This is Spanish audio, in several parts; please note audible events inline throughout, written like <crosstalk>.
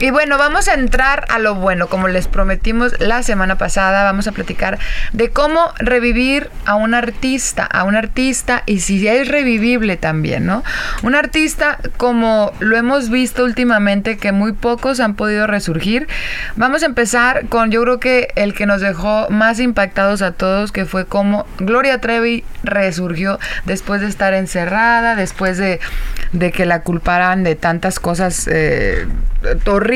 Y bueno, vamos a entrar a lo bueno, como les prometimos la semana pasada, vamos a platicar de cómo revivir a un artista, a un artista y si es revivible también, ¿no? Un artista como lo hemos visto últimamente que muy pocos han podido resurgir. Vamos a empezar con yo creo que el que nos dejó más impactados a todos, que fue cómo Gloria Trevi resurgió después de estar encerrada, después de, de que la culparan de tantas cosas eh, horribles.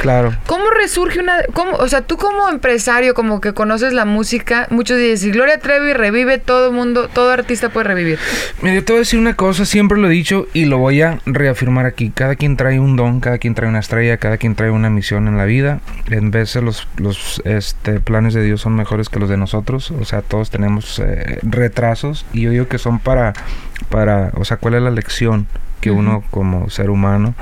Claro. ¿Cómo resurge una... Cómo, o sea, tú como empresario, como que conoces la música, muchos dicen, si Gloria Trevi revive, todo mundo, todo artista puede revivir. Mira, yo te voy a decir una cosa, siempre lo he dicho y lo voy a reafirmar aquí. Cada quien trae un don, cada quien trae una estrella, cada quien trae una misión en la vida. En veces los, los este, planes de Dios son mejores que los de nosotros. O sea, todos tenemos eh, retrasos y yo digo que son para, para, o sea, ¿cuál es la lección? Que uno como ser humano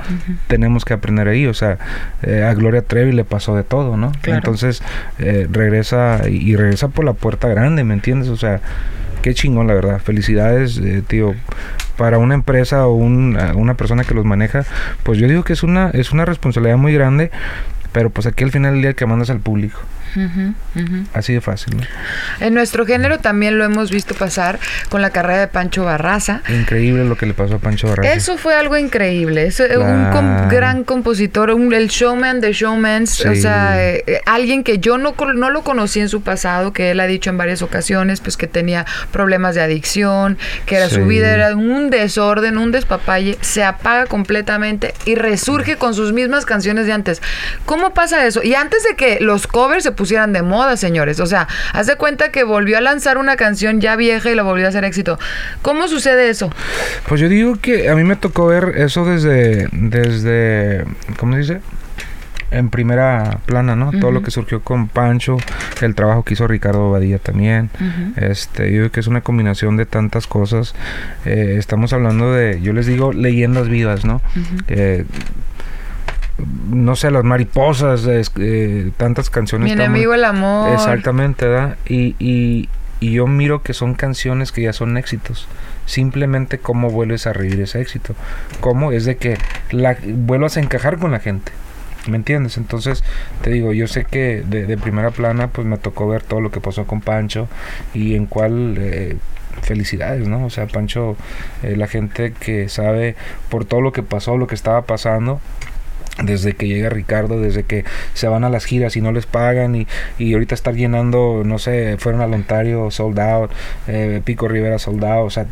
tenemos que aprender ahí. O sea, eh, a Gloria Trevi le pasó de todo, ¿no? Entonces eh, regresa y, regresa por la puerta grande, ¿me entiendes? O sea, qué chingón, la verdad. Felicidades, eh, tío. Para una empresa o una persona que los maneja, pues yo digo que es una, es una responsabilidad muy grande, pero pues aquí al final del día que mandas al público. Así de fácil. En nuestro género también lo hemos visto pasar con la carrera de Pancho Barraza. Increíble lo que le pasó a Pancho Barraza. Eso fue algo increíble. Es un gran compositor, el showman de showmans. O sea, eh, eh, alguien que yo no, no lo conocí en su pasado, que él ha dicho en varias ocasiones, pues que tenía problemas de adicción, que era, su vida era un desorden, un despapalle. Se apaga completamente y resurge con sus mismas canciones de antes. ¿Cómo pasa eso? Y antes de que los covers se pusieran de moda, señores. O sea, haz de cuenta que volvió a lanzar una canción ya vieja y la volvió a hacer éxito. ¿Cómo sucede eso? Pues yo digo que a mí me tocó ver eso desde, desde, ¿cómo se dice? en primera plana, ¿no? Todo lo que surgió con Pancho, el trabajo que hizo Ricardo Badilla también. Este, yo digo que es una combinación de tantas cosas. Eh, estamos hablando de, yo les digo, leyendas vivas, ¿no? No sé, las mariposas, eh, tantas canciones. Mi enemigo el amor. Exactamente, ¿verdad? Y, y, y, yo miro que son canciones que ya son éxitos. Simplemente cómo vuelves a revivir ese éxito. Cómo es de que la, vuelvas a encajar con la gente. ¿Me entiendes? Entonces, te digo, yo sé que de, primera plana, pues me tocó ver todo lo que pasó con Pancho y en cuál... Eh, felicidades, ¿no? O sea, Pancho, eh, la gente que sabe por todo lo que pasó, lo que estaba pasando, desde que llega Ricardo, desde que se van a las giras y no les pagan y, y ahorita estar llenando, no sé, fueron al Ontario sold out, eh, Pico Rivera sold out, o sea,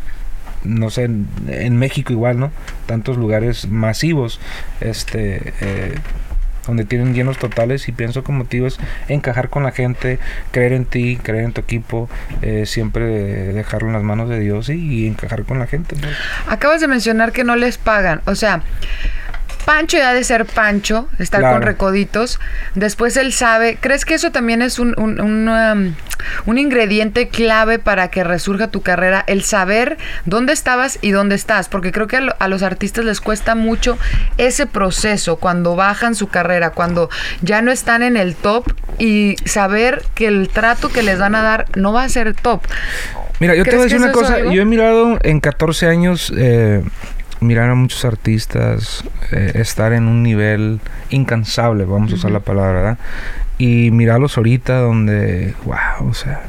no sé, en, México igual, ¿no? Tantos lugares masivos, este, eh, donde tienen llenos totales y pienso como motivo es encajar con la gente, creer en ti, creer en tu equipo, eh, siempre dejarlo en las manos de Dios y, encajar con la gente. Acabas de mencionar que no les pagan, o sea, Pancho ya de ser Pancho, estar con recoditos. Después él sabe. ¿Crees que eso también es un, un, um, un, ingrediente clave para que resurja tu carrera? El saber dónde estabas y dónde estás. Porque creo que a, los artistas les cuesta mucho ese proceso cuando bajan su carrera, cuando ya no están en el top y saber que el trato que les van a dar no va a ser top. Mira, yo te voy a decir una cosa. Yo he mirado en 14 años. Eh, mirar a muchos artistas, eh, estar en un nivel incansable, vamos a usar la palabra, ¿verdad? Y mirarlos ahorita donde, wow, o sea,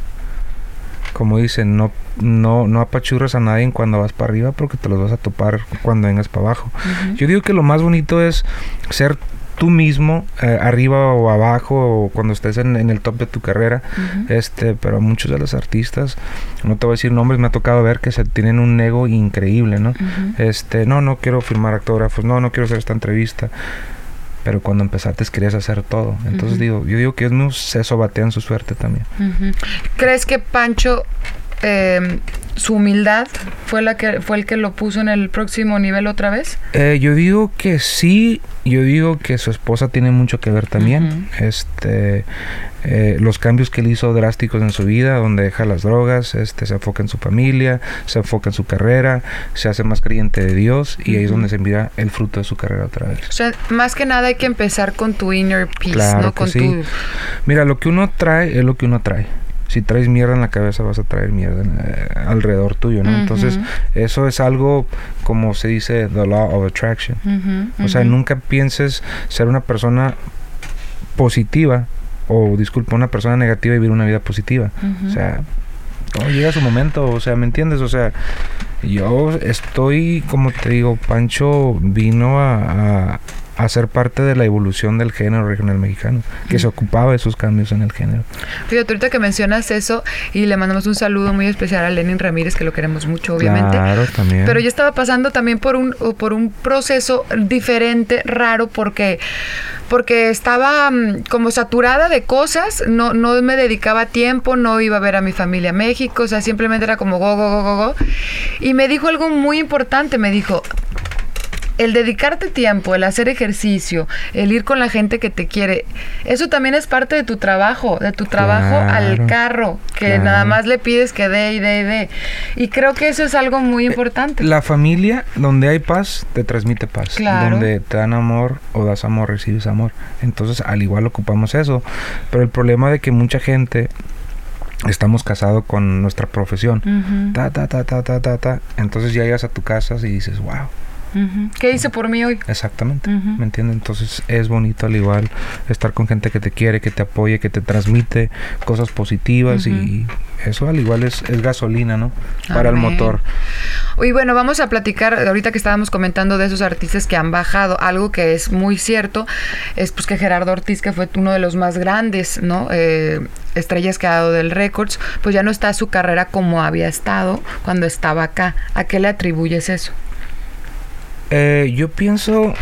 como dicen, no, no, no apachurras a nadie cuando vas para arriba porque te los vas a topar cuando vengas para abajo. Yo digo que lo más bonito es ser tú mismo, eh, arriba o abajo, o cuando estés en, el top de tu carrera. este Pero muchos de los artistas, no te voy a decir nombres, me ha tocado ver que se tienen un ego increíble, ¿no? este No, no quiero firmar autógrafos, no, no quiero hacer esta entrevista. Pero cuando empezaste querías hacer todo. Entonces digo, yo digo que ellos se sobatean su suerte también. ¿Crees que Pancho eh, su humildad fue la que fue el que lo puso en el próximo nivel otra vez? Eh, yo digo que sí, yo digo que su esposa tiene mucho que ver también. Este, eh, los cambios que él hizo drásticos en su vida, donde deja las drogas, este, se enfoca en su familia, se enfoca en su carrera, se hace más creyente de Dios y ahí es donde se envía el fruto de su carrera otra vez. O sea, más que nada hay que empezar con tu inner peace, ¿no? Con tu... Mira, lo que uno trae es lo que uno trae si traes mierda en la cabeza vas a traer mierda eh, alrededor tuyo, ¿no? Entonces, eso es algo como se dice the law of attraction. o sea, nunca pienses ser una persona positiva o disculpa, una persona negativa y vivir una vida positiva. O sea, todo llega su momento, o sea, ¿me entiendes? O sea, yo estoy, como te digo, Pancho vino a, a ser parte de la evolución del género regional mexicano, que se ocupaba de esos cambios en el género. Fíjate, ahorita que mencionas eso, y le mandamos un saludo muy especial a Lenin Ramírez, que lo queremos mucho, obviamente. Claro, también. Pero yo estaba pasando también por un, por un proceso diferente, raro, porque porque estaba mm, como saturada de cosas, no, no me dedicaba tiempo, no iba a ver a mi familia a México, o sea, simplemente era como go, go, go, go, go. Y me dijo algo muy importante, me dijo, el dedicarte tiempo, el hacer ejercicio, el ir con la gente que te quiere, eso también es parte de tu trabajo, de tu trabajo al carro, que nada más le pides que dé y dé y dé. Y creo que eso es algo muy eh, importante. La familia, donde hay paz, te transmite paz. Donde te dan amor o das amor, recibes amor. Entonces, al igual ocupamos eso. Pero el problema de que mucha gente estamos casados con nuestra profesión. Ta, ta, ta, ta, ta, ta, ta. Entonces ya llegas a tu casa y dices, wow ¿Qué hice por mí hoy? Exactamente, ¿me entiendes? Entonces es bonito al igual estar con gente que te quiere, que te apoye, que te transmite cosas positivas y eso al igual es, es gasolina, ¿no? Para el motor. Y bueno, vamos a platicar, ahorita que estábamos comentando de esos artistas que han bajado, algo que es muy cierto, es pues que Gerardo Ortiz, que fue uno de los más grandes, ¿no? Eh, estrellas que ha dado del Records, pues ya no está su carrera como había estado cuando estaba acá. ¿A qué le atribuyes eso? Eh, yo pienso,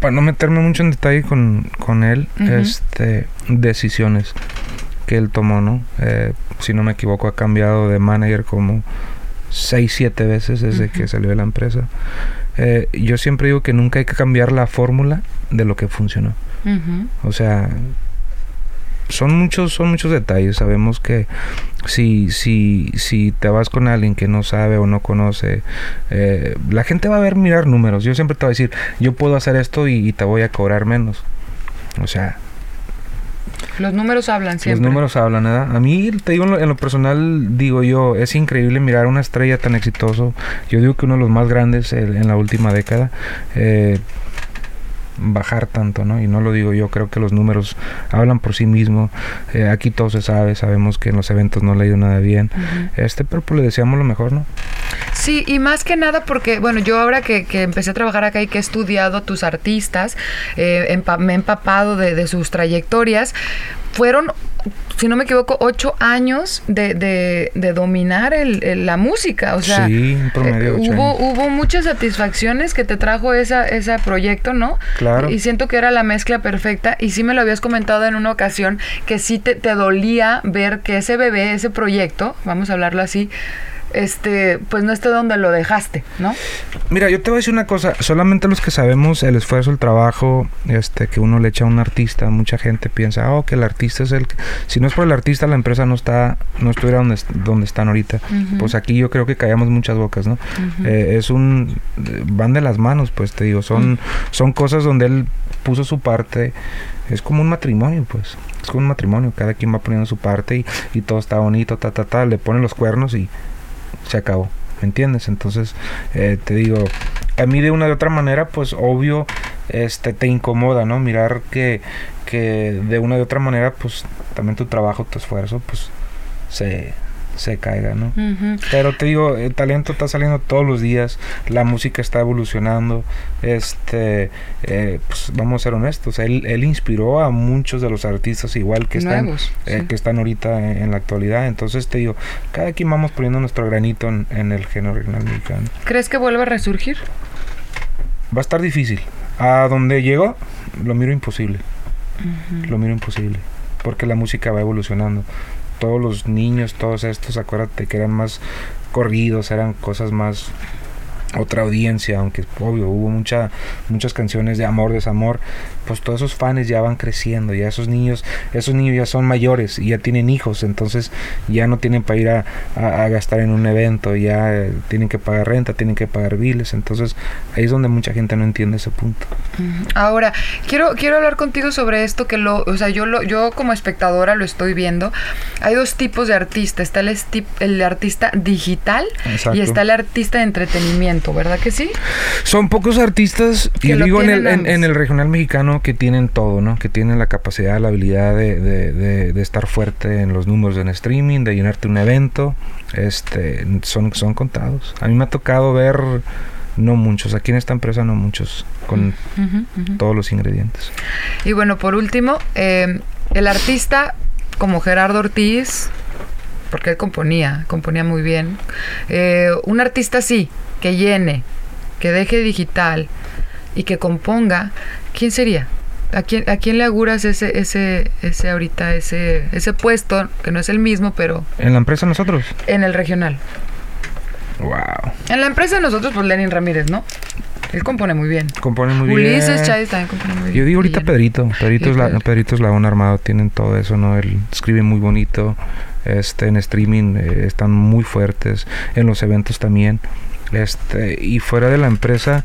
para no meterme mucho en detalle con, con él, este, decisiones que él tomó, ¿no? Eh, si no me equivoco, ha cambiado de manager como 6, 7 veces desde que salió de la empresa. Eh, yo siempre digo que nunca hay que cambiar la fórmula de lo que funcionó. O sea, son muchos, son muchos detalles. Sabemos que si, si, si te vas con alguien que no sabe o no conoce, eh, la gente va a ver mirar números. Yo siempre te voy a decir, yo puedo hacer esto y, te voy a cobrar menos. O sea, los números hablan siempre. Los números hablan, ¿verdad? A mí, te digo, en lo, personal, digo yo, es increíble mirar una estrella tan exitoso. Yo digo que uno de los más grandes en la última década. Eh, bajar tanto, ¿no? Y no lo digo yo, creo que los números hablan por sí mismos. Eh, aquí todo se sabe, sabemos que en los eventos no le ha ido nada bien. Este, pero pues le deseamos lo mejor, ¿no? Sí, y más que nada porque, bueno, yo ahora que, empecé a trabajar acá y que he estudiado a tus artistas, eh, me he empapado de, de sus trayectorias, fueron si no me equivoco, ocho años de, de, dominar el, la música. O sea, sí, promedio eh, hubo, hubo muchas satisfacciones que te trajo esa, ese proyecto, ¿no? Claro. Y siento que era la mezcla perfecta. Y sí me lo habías comentado en una ocasión que sí te, te dolía ver que ese bebé, ese proyecto, vamos a hablarlo así, este, pues no esté donde lo dejaste, ¿no? Mira, yo te voy a decir una cosa, solamente los que sabemos el esfuerzo, el trabajo, este, que uno le echa a un artista, mucha gente piensa, oh, que el artista es el que, si no es por el artista, la empresa no está, no estuviera donde, donde están ahorita. Pues aquí yo creo que callamos muchas bocas, ¿no? Eh, es un, van de las manos, pues te digo, son, son cosas donde él puso su parte, es como un matrimonio, pues. Es como un matrimonio, cada quien va poniendo su parte y, y todo está bonito, ta, ta, ta, le ponen los cuernos y se acabó. ¿Me entiendes? Entonces, eh, te digo, a mí de una de otra manera, pues obvio, este, te incomoda, ¿no? Mirar que, que de una de otra manera, pues también tu trabajo, tu esfuerzo, pues se, se caiga, ¿no? Pero te digo, el talento está saliendo todos los días, la música está evolucionando, este, eh, pues vamos a ser honestos, él, él, inspiró a muchos de los artistas igual que están, eh, que están ahorita en, la actualidad, entonces te digo, cada quien vamos poniendo nuestro granito en, el género regional mexicano. ¿Crees que vuelva a resurgir? Va a estar difícil. A donde llegó, lo miro imposible. Lo miro imposible. Porque la música va evolucionando todos los niños, todos estos, acuérdate que eran más corridos, eran cosas más otra audiencia, aunque obvio hubo mucha, muchas canciones de amor, desamor, pues todos esos fans ya van creciendo, ya esos niños, esos niños ya son mayores y ya tienen hijos, entonces ya no tienen para ir a, gastar en un evento, ya eh, tienen que pagar renta, tienen que pagar biles, entonces ahí es donde mucha gente no entiende ese punto. Ahora, quiero, quiero hablar contigo sobre esto que lo, o sea, yo lo, yo como espectadora lo estoy viendo. Hay dos tipos de artista, está el, el artista digital y está el artista de entretenimiento, ¿verdad que sí? Son pocos artistas, y digo en el, en el regional mexicano, que tienen todo, ¿no? Que tienen la capacidad, la habilidad de, de, de, estar fuerte en los números en streaming, de llenarte un evento. Este, son, son contados. A mí me ha tocado ver no muchos, aquí en esta empresa no muchos, con todos los ingredientes. Y bueno, por último, eh, el artista como Gerardo Ortiz, porque él componía, componía muy bien, eh, un artista sí, que llene, que deje digital y que componga, ¿quién sería? ¿A quién, ¿A quién le auguras ese, ese, ese ahorita, ese, ese puesto, que no es el mismo, pero... ¿En la empresa nosotros? En el regional. Wow. En la empresa nosotros, pues Lenin Ramírez, ¿no? Él compone muy bien. Compone muy bien. Ulises Chávez también compone muy bien. Yo digo ahorita Pedrito. Pedrito es, la, Pedrito es la armado, tienen todo eso, ¿no? Él escribe muy bonito. Este, en streaming eh, están muy fuertes. En los eventos también. Este, y fuera de la empresa,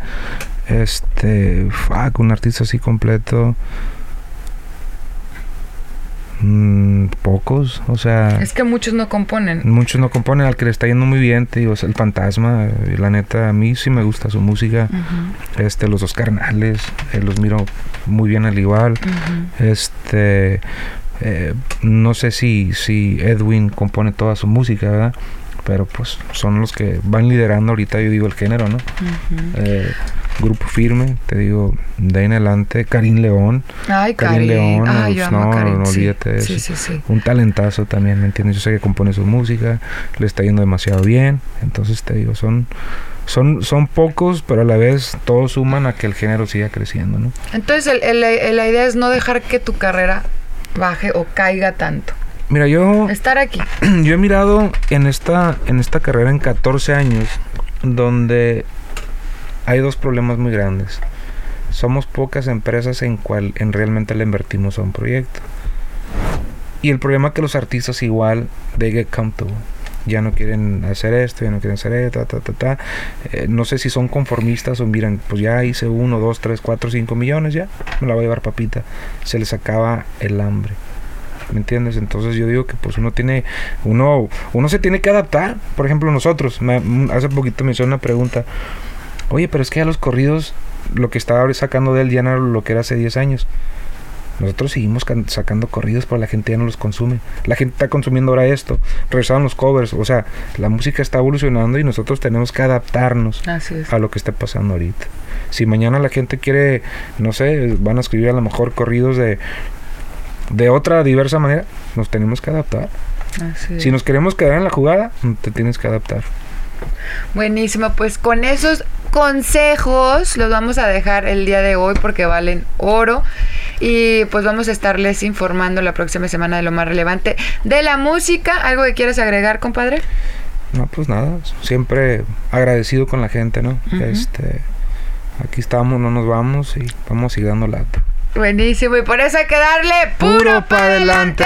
este, fuck, un artista así completo. Mm, pocos, o sea. Es que muchos no componen. Muchos no componen, al que le está yendo muy bien, te digo, es el fantasma. La neta, a mí sí me gusta su música. Este, los dos carnales, eh, los miro muy bien al igual. Este, eh, no sé si, si Edwin compone toda su música, ¿verdad? Pero pues son los que van liderando ahorita, yo digo, el género, ¿no? Grupo firme, te digo, de ahí en adelante, Karim León. Ay, Karim, León, no, no, olvídate de eso. Un talentazo también, ¿me entiendes? Yo sé que compone su música, le está yendo demasiado bien, entonces te digo, son son, son pocos, pero a la vez todos suman a que el género siga creciendo, ¿no? Entonces la idea es no dejar que tu carrera baje o caiga tanto. Mira, yo... Estar aquí. <clears throat> Yo he mirado en esta, en esta carrera en 14 años, donde hay dos problemas muy grandes. Somos pocas empresas en cual en realmente le invertimos a un proyecto. Y el problema es que los artistas igual, they get comfortable. Ya no quieren hacer esto, ya no quieren hacer esto, ta, ta, ta, eh, no sé si son conformistas o miran, pues ya hice uno, dos, tres, cuatro, cinco millones, ya me la voy a llevar papita. Se les acaba el hambre. ¿me entiendes? Entonces yo digo que pues uno tiene, uno, uno se tiene que adaptar. Por ejemplo, nosotros, hace poquito me hizo una pregunta, Oye, pero es que a los corridos, lo que estaba sacando de él ya no era lo que era hace 10 años. Nosotros seguimos sacando corridos, pero la gente ya no los consume. La gente está consumiendo ahora esto. Regresaron los covers. O sea, la música está evolucionando y nosotros tenemos que adaptarnos a lo que está pasando ahorita. Si mañana la gente quiere, no sé, van a escribir a lo mejor corridos de, de otra diversa manera, nos tenemos que adaptar. si nos queremos quedar en la jugada, te tienes que adaptar. Buenísimo, pues con esos consejos los vamos a dejar el día de hoy porque valen oro y pues vamos a estarles informando la próxima semana de lo más relevante de la música. ¿Algo que quieras agregar, compadre? No, pues nada, siempre agradecido con la gente, ¿no? Este, aquí estamos, no nos vamos y vamos a seguir dando lata. Buenísimo, y por eso hay que darle puro, para adelante.